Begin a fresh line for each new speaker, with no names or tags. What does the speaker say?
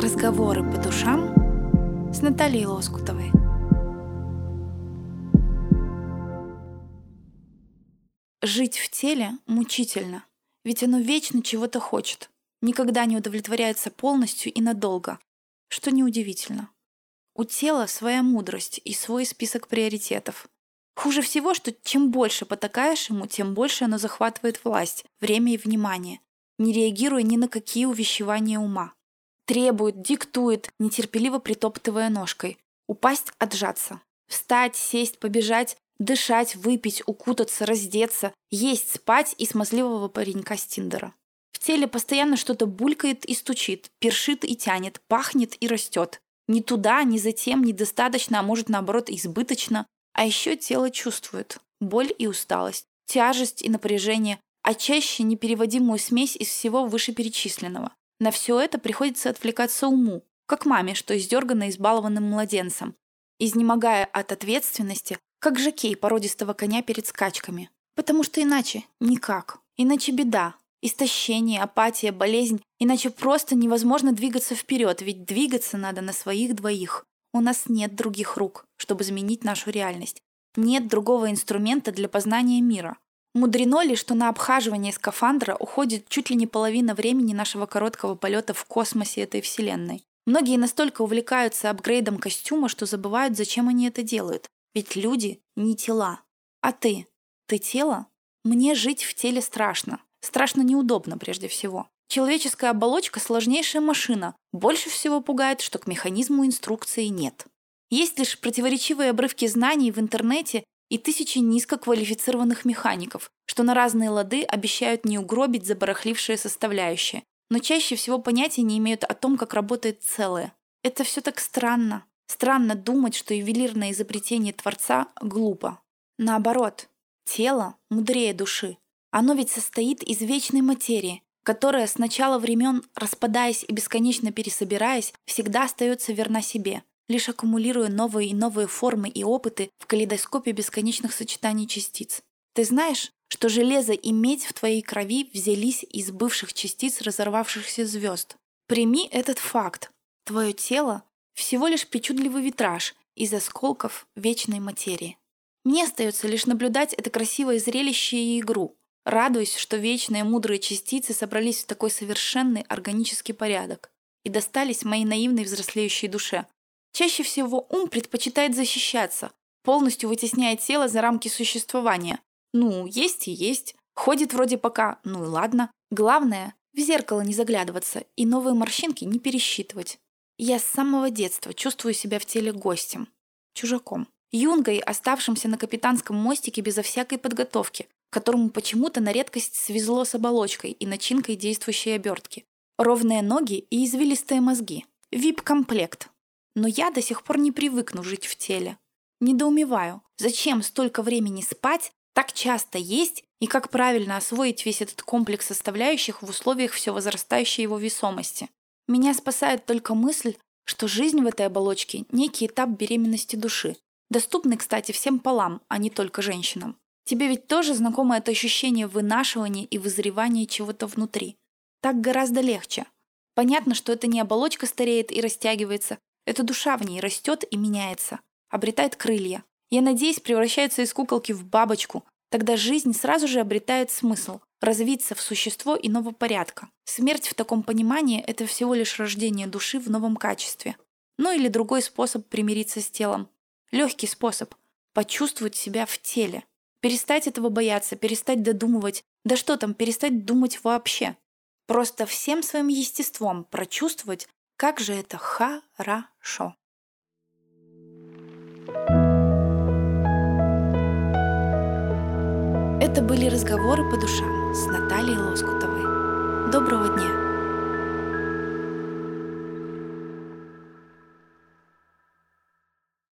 Разговоры по душам с Натальей Лоскутовой. Жить в теле мучительно, ведь оно вечно чего-то хочет, никогда не удовлетворяется полностью и надолго, что неудивительно. У тела своя мудрость и свой список приоритетов. Хуже всего, что чем больше потакаешь ему, тем больше оно захватывает власть, время и внимание, не реагируя ни на какие увещевания ума. Требует, диктует, нетерпеливо притоптывая ножкой. Упасть, отжаться. Встать, сесть, побежать, дышать, выпить, укутаться, раздеться, есть, спать и смазливого паренька с Тиндера. В теле постоянно что-то булькает и стучит, першит и тянет, пахнет и растет. Ни туда, ни затем, недостаточно, а может наоборот избыточно. А еще тело чувствует боль и усталость, тяжесть и напряжение, а чаще непереводимую смесь из всего вышеперечисленного. На все это приходится отвлекаться уму, как маме, что издергана избалованным младенцем, изнемогая от ответственности, как жокей породистого коня перед скачками. Потому что иначе никак. Иначе беда. Истощение, апатия, болезнь. Иначе просто невозможно двигаться вперед, ведь двигаться надо на своих двоих. У нас нет других рук, чтобы изменить нашу реальность. Нет другого инструмента для познания мира. Мудрено ли, что на обхаживание скафандра уходит чуть ли не половина времени нашего короткого полета в космосе этой вселенной? Многие настолько увлекаются апгрейдом костюма, что забывают, зачем они это делают. Ведь люди не тела. А ты? Ты тело? Мне жить в теле страшно. Страшно неудобно прежде всего. Человеческая оболочка – сложнейшая машина. Больше всего пугает, что к механизму инструкции нет. Есть лишь противоречивые обрывки знаний в интернете и тысячи низкоквалифицированных механиков, что на разные лады обещают не угробить забарахлившие составляющие, но чаще всего понятия не имеют о том, как работает целое. Это все так странно. Странно думать, что ювелирное изобретение Творца глупо. Наоборот, тело мудрее души. Оно ведь состоит из вечной материи, которая с начала времен, распадаясь и бесконечно пересобираясь, всегда остается верна себе, лишь аккумулируя новые и новые формы и опыты в калейдоскопе бесконечных сочетаний частиц. Ты знаешь, что железо и медь в твоей крови взялись из бывших частиц разорвавшихся звезд? Прими этот факт. Твое тело всего лишь причудливый витраж из осколков вечной материи. Мне остается лишь наблюдать это красивое зрелище и игру, радуясь, что вечные мудрые частицы собрались в такой совершенный органический порядок и достались моей наивной взрослеющей душе. Чаще всего ум предпочитает защищаться, полностью вытесняя тело за рамки существования. Ну, есть и есть. Ходит вроде пока, ну и ладно. Главное, в зеркало не заглядываться и новые морщинки не пересчитывать. Я с самого детства чувствую себя в теле гостем, чужаком, юнгой, оставшимся на капитанском мостике безо всякой подготовки, которому почему-то на редкость свезло с оболочкой и начинкой действующей обертки. Ровные ноги и извилистые мозги. Вип-комплект. Но я до сих пор не привыкну жить в теле. Недоумеваю, зачем столько времени спать, так часто есть и как правильно освоить весь этот комплекс составляющих в условиях все возрастающей его весомости. Меня спасает только мысль, что жизнь в этой оболочке – некий этап беременности души, доступный, кстати, всем полам, а не только женщинам. Тебе ведь тоже знакомо это ощущение вынашивания и вызревания чего-то внутри. Так гораздо легче. Понятно, что это не оболочка стареет и растягивается, это душа в ней растет и меняется, обретает крылья. Я надеюсь, превращается из куколки в бабочку. Тогда жизнь сразу же обретает смысл развиться в существо иного порядка. Смерть в таком понимании – это всего лишь рождение души в новом качестве. Ну или другой способ примириться с телом. Легкий способ – почувствовать себя в теле. Перестать этого бояться, перестать додумывать. Да что там, перестать думать вообще. Просто всем своим естеством прочувствовать, как же это хорошо. Это были разговоры по душам с Натальей Лоскутовой. Доброго дня!